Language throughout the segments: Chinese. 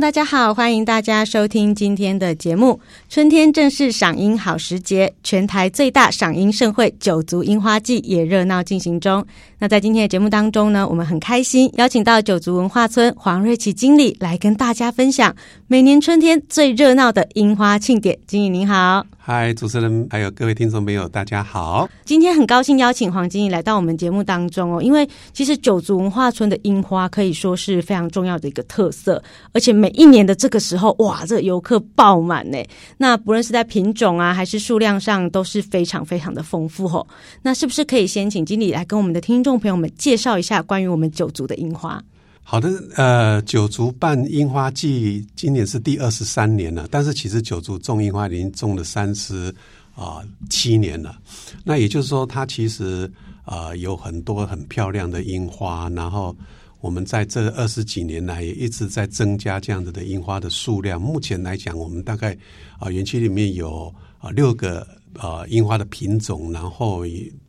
大家好，欢迎大家收听今天的节目。春天正是赏樱好时节，全台最大赏樱盛会——九族樱花季也热闹进行中。那在今天的节目当中呢，我们很开心邀请到九族文化村黄瑞琪经理来跟大家分享每年春天最热闹的樱花庆典。经理您好。嗨，主持人还有各位听众朋友，大家好！今天很高兴邀请黄经理来到我们节目当中哦，因为其实九族文化村的樱花可以说是非常重要的一个特色，而且每一年的这个时候，哇，这个游客爆满呢。那不论是在品种啊，还是数量上，都是非常非常的丰富哦。那是不是可以先请经理来跟我们的听众朋友们介绍一下关于我们九族的樱花？好的，呃，九族办樱花季，今年是第二十三年了。但是其实九族种樱花已经种了三十啊七年了。那也就是说，它其实啊、有很多很漂亮的樱花。然后我们在这二十几年来也一直在增加这样子的樱花的数量。目前来讲，我们大概啊园区里面有啊六个啊樱花的品种，然后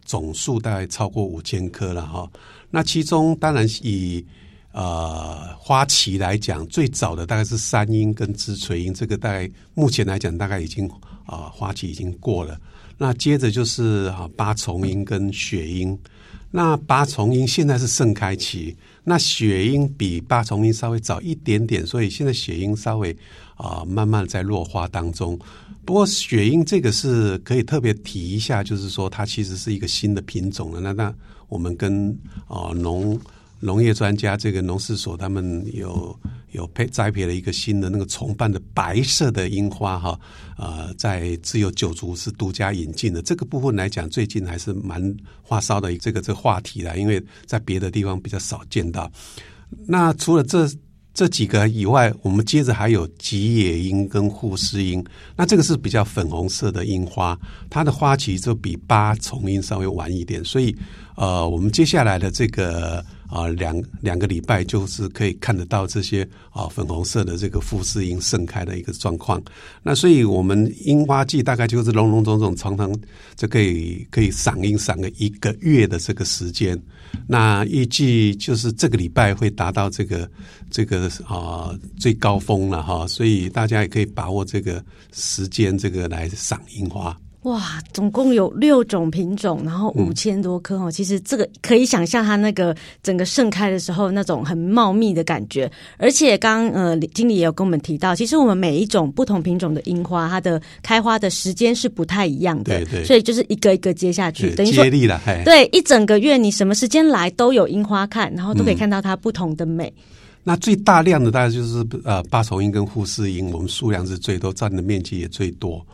总数大概超过五千棵了哈。那其中当然以呃，花期来讲，最早的大概是山樱跟枝垂樱，这个大概目前来讲大概已经啊、花期已经过了。那接着就是啊八重樱跟雪樱，那八重樱现在是盛开期，那雪樱比八重樱稍微早一点点，所以现在雪樱稍微啊、慢慢在落花当中。不过雪樱这个是可以特别提一下，就是说它其实是一个新的品种了。那那我们跟啊。农农业专家这个农事所，他们有有配栽培了一个新的那个重瓣的白色的樱花哈，呃，在只有九族是独家引进的。这个部分来讲，最近还是蛮发烧的这个这个话题啦，因为在别的地方比较少见到。那除了这这几个以外，我们接着还有吉野樱跟富士樱，那这个是比较粉红色的樱花，它的花期就比八重樱稍微晚一点，所以呃，我们接下来的这个。啊，两两个礼拜就是可以看得到这些啊粉红色的这个富士樱盛开的一个状况。那所以我们樱花季大概就是隆隆种种，常常就可以可以赏樱赏个一个月的这个时间。那预计就是这个礼拜会达到这个这个啊最高峰了哈，所以大家也可以把握这个时间，这个来赏樱花。哇，总共有六种品种，然后五千多棵哦。嗯、其实这个可以想象它那个整个盛开的时候那种很茂密的感觉。而且刚呃经理也有跟我们提到，其实我们每一种不同品种的樱花，它的开花的时间是不太一样的。对对。所以就是一个一个接下去，等于说接力了。对，一整个月你什么时间来都有樱花看，然后都可以看到它不同的美。嗯、那最大量的大概就是呃八重樱跟富士樱，我们数量是最多，占的面积也最多。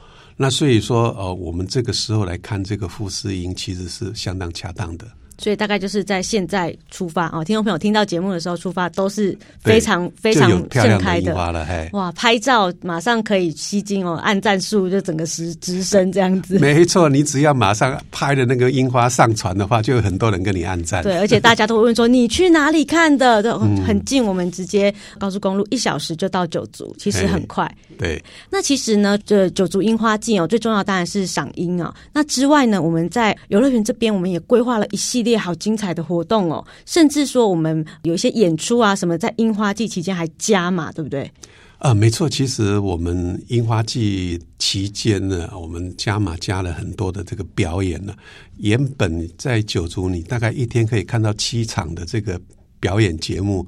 那所以说，呃，我们这个时候来看这个富士英，其实是相当恰当的。所以大概就是在现在出发哦，听众朋友听到节目的时候出发都是非常非常盛开的，的哇！拍照马上可以吸睛哦，按赞数就整个直直升这样子。没错，你只要马上拍的那个樱花上传的话，就有很多人跟你按赞。对，而且大家都会问说你去哪里看的？都很近，我们直接高速公路一小时就到九族，其实很快。对。那其实呢，这九族樱花季哦，最重要当然是赏樱啊。那之外呢，我们在游乐园这边，我们也规划了一系列。也好精彩的活动哦！甚至说我们有一些演出啊，什么在樱花季期间还加码，对不对？呃，没错，其实我们樱花季期间呢，我们加码加了很多的这个表演呢。原本在九族，你大概一天可以看到七场的这个表演节目，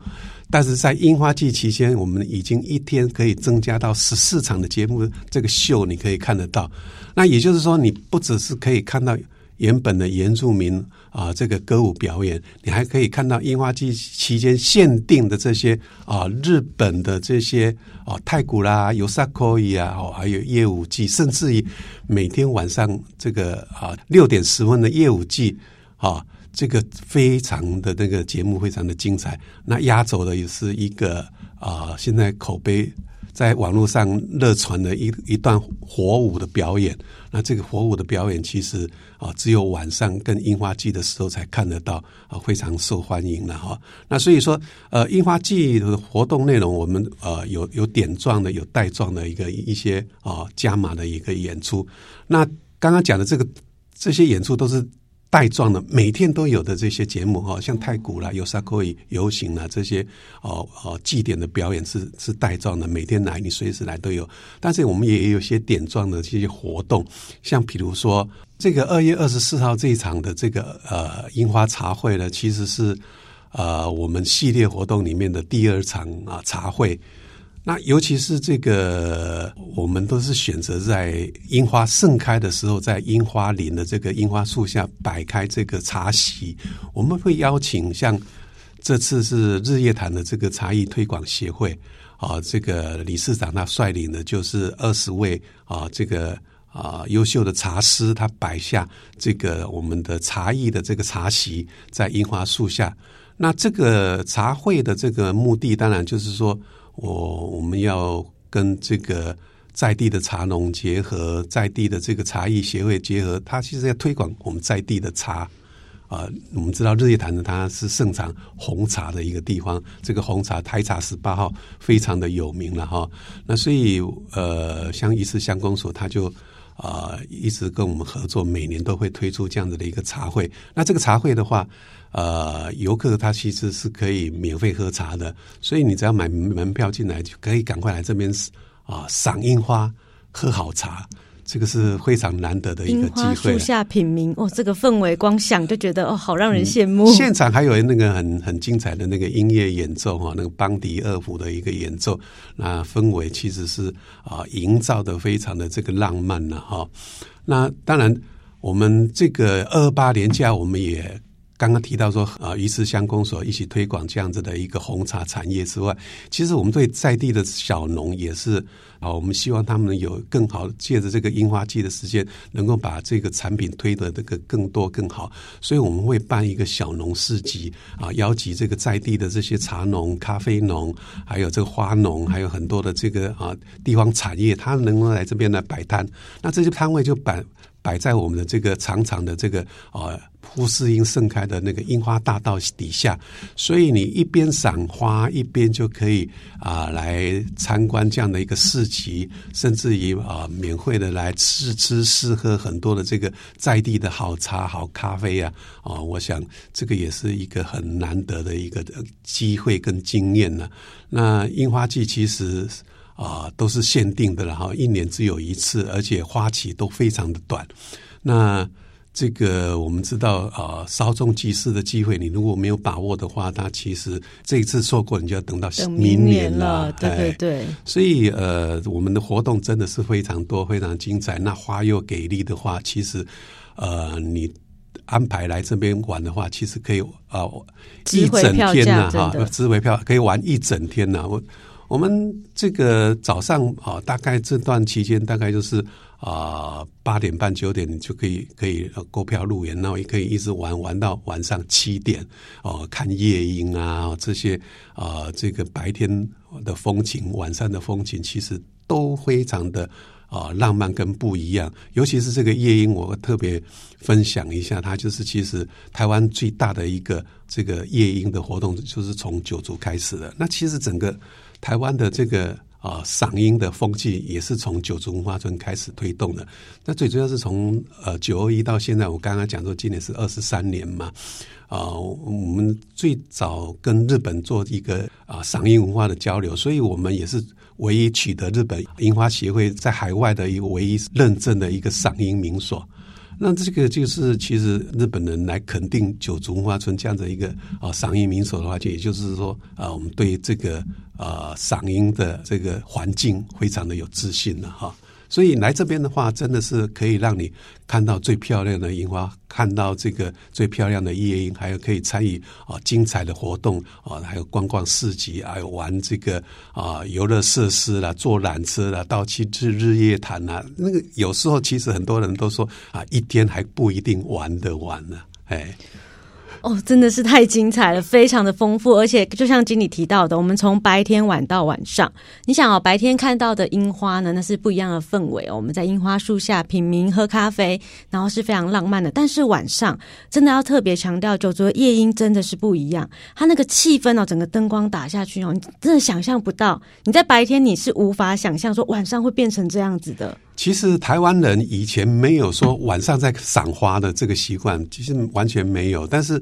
但是在樱花季期间，我们已经一天可以增加到十四场的节目，这个秀你可以看得到。那也就是说，你不只是可以看到。原本的原住民啊、这个歌舞表演，你还可以看到樱花季期间限定的这些啊、日本的这些啊、呃，太鼓啦、有萨科伊啊，哦，还有夜舞季，甚至于每天晚上这个啊六点十分的夜舞季啊，这个非常的那个节目非常的精彩。那压轴的也是一个啊、现在口碑在网络上热传的一一段火舞的表演。那这个火舞的表演，其实啊，只有晚上跟樱花季的时候才看得到啊，非常受欢迎了哈。那所以说，呃，樱花季的活动内容，我们呃有有点状的，有带状的一个一些啊加码的一个演出。那刚刚讲的这个这些演出都是。带状的，每天都有的这些节目哈，像太鼓啦、有啥可以游行啦这些哦哦祭典的表演是是带状的，每天来你随时来都有。但是我们也有些点状的这些活动，像比如说这个二月二十四号这一场的这个呃樱花茶会呢，其实是呃我们系列活动里面的第二场啊茶会。那尤其是这个，我们都是选择在樱花盛开的时候，在樱花林的这个樱花树下摆开这个茶席。我们会邀请像这次是日月潭的这个茶艺推广协会啊，这个理事长他率领的就是二十位啊，这个啊优秀的茶师，他摆下这个我们的茶艺的这个茶席在樱花树下。那这个茶会的这个目的，当然就是说。我我们要跟这个在地的茶农结合，在地的这个茶艺协会结合，他其实要推广我们在地的茶啊。我们知道日月潭呢，它是盛产红茶的一个地方，这个红茶台茶十八号非常的有名了哈。那所以呃，像鱼池乡公所，他就啊一直跟我们合作，每年都会推出这样子的一个茶会。那这个茶会的话，呃，游客他其实是可以免费喝茶的，所以你只要买门票进来，就可以赶快来这边啊赏樱花、喝好茶，这个是非常难得的一个机会。树下品茗，哦，这个氛围光想就觉得哦，好让人羡慕。嗯、现场还有那个很很精彩的那个音乐演奏哈，那个邦迪二胡的一个演奏，那氛围其实是啊营造的非常的这个浪漫了哈。那当然，我们这个二二八年假我们也。刚刚提到说，啊，鱼池乡公所一起推广这样子的一个红茶产业之外，其实我们对在地的小农也是啊，我们希望他们有更好借着这个樱花季的时间，能够把这个产品推得这个更多更好。所以我们会办一个小农市集啊，邀集这个在地的这些茶农、咖啡农，还有这个花农，还有很多的这个啊地方产业，他能够来这边来摆摊。那这些摊位就摆。摆在我们的这个长长的这个呃铺世樱盛开的那个樱花大道底下，所以你一边赏花，一边就可以啊、呃、来参观这样的一个市集，甚至于啊、免费的来试吃试喝很多的这个在地的好茶好咖啡啊啊、我想这个也是一个很难得的一个机会跟经验呢。那樱花季其实。啊、呃，都是限定的了哈，一年只有一次，而且花期都非常的短。那这个我们知道啊、呃，稍纵即逝的机会，你如果没有把握的话，它其实这一次错过，你就要等到明年了。对对对。所以呃，我们的活动真的是非常多，非常精彩。那花又给力的话，其实呃，你安排来这边玩的话，其实可以啊、呃，一整天呐哈，值回票可以玩一整天呐，我。我们这个早上啊，大概这段期间大概就是啊八点半九点就可以可以购票入园，然后也可以一直玩玩到晚上七点哦，看夜莺啊这些啊这个白天的风景，晚上的风景其实都非常的啊浪漫跟不一样。尤其是这个夜莺，我特别分享一下，它就是其实台湾最大的一个这个夜莺的活动，就是从九族开始的。那其实整个。台湾的这个啊赏樱的风气也是从九族文化村开始推动的。那最主要是从呃九二一到现在，我刚刚讲说今年是二十三年嘛。啊，我们最早跟日本做一个啊赏樱文化的交流，所以我们也是唯一取得日本樱花协会在海外的一个唯一认证的一个赏樱名所。那这个就是其实日本人来肯定九族文化村这样的一个啊赏樱名所的话，就也就是说啊，我们对这个啊赏樱的这个环境非常的有自信了哈。所以来这边的话，真的是可以让你看到最漂亮的樱花，看到这个最漂亮的夜樱，还有可以参与啊精彩的活动啊，还有逛逛市集，还有玩这个啊游乐设施啦，坐缆车啦，到去日日月潭呐。那个有时候其实很多人都说啊，一天还不一定玩得完呢，哎。哦，真的是太精彩了，非常的丰富，而且就像经理提到的，我们从白天玩到晚上，你想哦，白天看到的樱花呢，那是不一样的氛围哦。我们在樱花树下品茗喝咖啡，然后是非常浪漫的。但是晚上真的要特别强调，九族的夜樱真的是不一样，它那个气氛哦，整个灯光打下去哦，你真的想象不到，你在白天你是无法想象说晚上会变成这样子的。其实台湾人以前没有说晚上在赏花的这个习惯，其实完全没有。但是，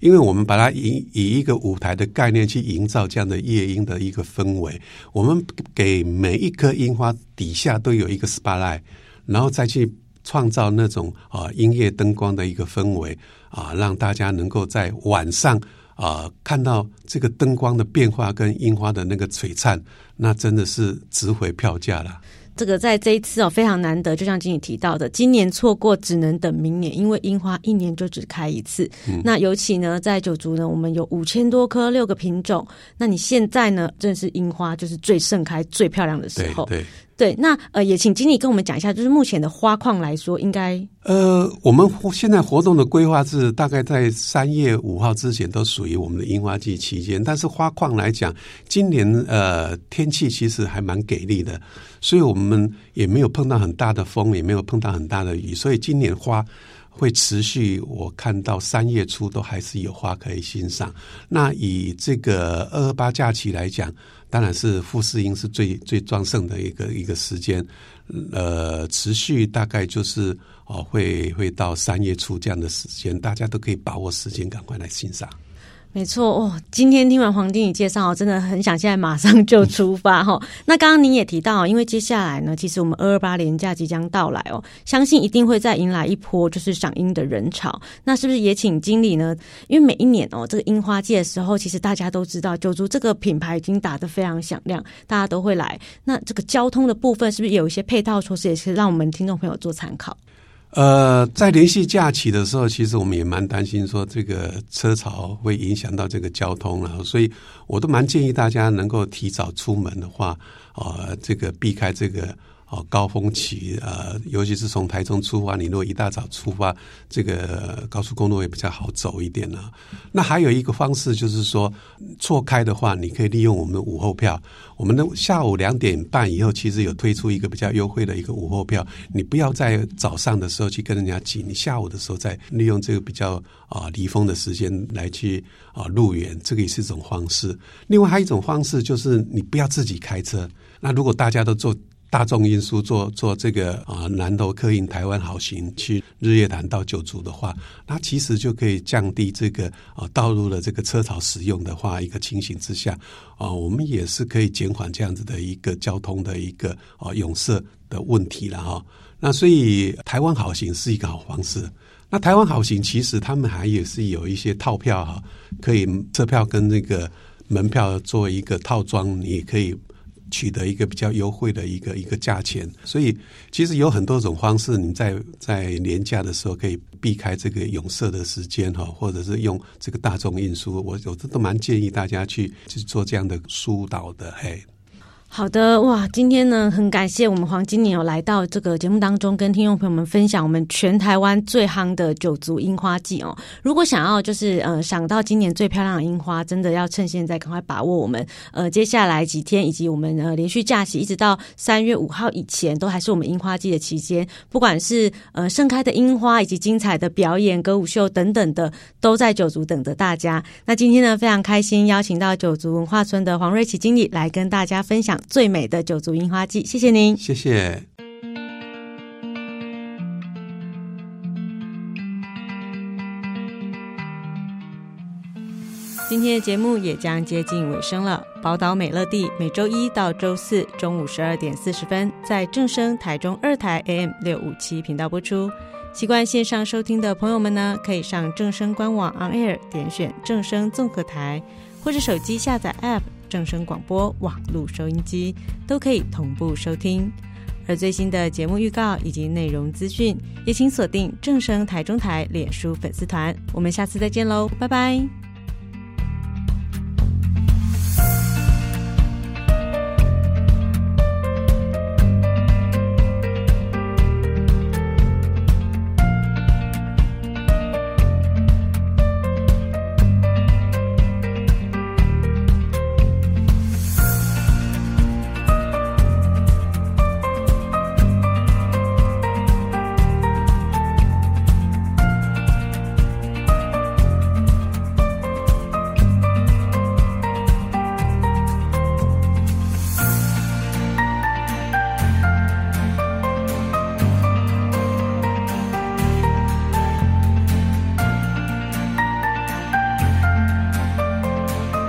因为我们把它以以一个舞台的概念去营造这样的夜莺的一个氛围，我们给每一颗樱花底下都有一个 spotlight，然后再去创造那种啊音乐灯光的一个氛围啊，让大家能够在晚上啊看到这个灯光的变化跟樱花的那个璀璨，那真的是值回票价了。这个在这一次哦，非常难得，就像经理提到的，今年错过只能等明年，因为樱花一年就只开一次。嗯、那尤其呢，在九族呢，我们有五千多棵，六个品种。那你现在呢，正是樱花就是最盛开、最漂亮的时候。对。对对，那呃，也请经理跟我们讲一下，就是目前的花况来说，应该呃，我们现在活动的规划是大概在三月五号之前都属于我们的樱花季期间。但是花况来讲，今年呃天气其实还蛮给力的，所以我们也没有碰到很大的风，也没有碰到很大的雨，所以今年花会持续。我看到三月初都还是有花可以欣赏。那以这个二二八假期来讲。当然是富士英是最最壮盛的一个一个时间，呃，持续大概就是哦，会会到三月初这样的时间，大家都可以把握时间，赶快来欣赏。没错哦，今天听完黄经理介绍，真的很想现在马上就出发哈。那刚刚您也提到，因为接下来呢，其实我们二二八连假即将到来哦，相信一定会再迎来一波就是赏樱的人潮。那是不是也请经理呢？因为每一年哦，这个樱花季的时候，其实大家都知道九族这个品牌已经打得非常响亮，大家都会来。那这个交通的部分，是不是有一些配套措施，也是让我们听众朋友做参考？呃，在连续假期的时候，其实我们也蛮担心说这个车潮会影响到这个交通了，所以我都蛮建议大家能够提早出门的话，呃，这个避开这个。哦，高峰期，呃，尤其是从台中出发，你如果一大早出发，这个高速公路也比较好走一点呢。那还有一个方式就是说，错开的话，你可以利用我们的午后票。我们的下午两点半以后，其实有推出一个比较优惠的一个午后票。你不要在早上的时候去跟人家挤，你下午的时候再利用这个比较啊离峰的时间来去啊入园，这个也是一种方式。另外还有一种方式就是你不要自己开车。那如果大家都坐。大众运输做做这个啊南投客运台湾好行去日月潭到九族的话，那其实就可以降低这个啊道路的这个车潮使用的话，一个情形之下啊，我们也是可以减缓这样子的一个交通的一个啊拥塞的问题了哈。那所以台湾好行是一个好方式。那台湾好行其实他们还也是有一些套票哈，可以车票跟那个门票做一个套装，你可以。取得一个比较优惠的一个一个价钱，所以其实有很多种方式，你在在廉价的时候可以避开这个拥塞的时间哈，或者是用这个大众运输，我我都蛮建议大家去去做这样的疏导的嘿。好的哇，今天呢很感谢我们黄经理有来到这个节目当中，跟听众朋友们分享我们全台湾最夯的九族樱花季哦。如果想要就是呃赏到今年最漂亮的樱花，真的要趁现在赶快把握我们呃接下来几天以及我们呃连续假期，一直到三月五号以前，都还是我们樱花季的期间。不管是呃盛开的樱花，以及精彩的表演、歌舞秀等等的，都在九族等着大家。那今天呢非常开心，邀请到九族文化村的黄瑞琪经理来跟大家分享。最美的九族樱花季，谢谢您，谢谢。今天的节目也将接近尾声了。宝岛美乐蒂每周一到周四中午十二点四十分在正声台中二台 AM 六五七频道播出。习惯线上收听的朋友们呢，可以上正声官网 On Air 点选正声综合台，或者手机下载 App。正声广播网络收音机都可以同步收听，而最新的节目预告以及内容资讯，也请锁定正声台中台脸书粉丝团。我们下次再见喽，拜拜。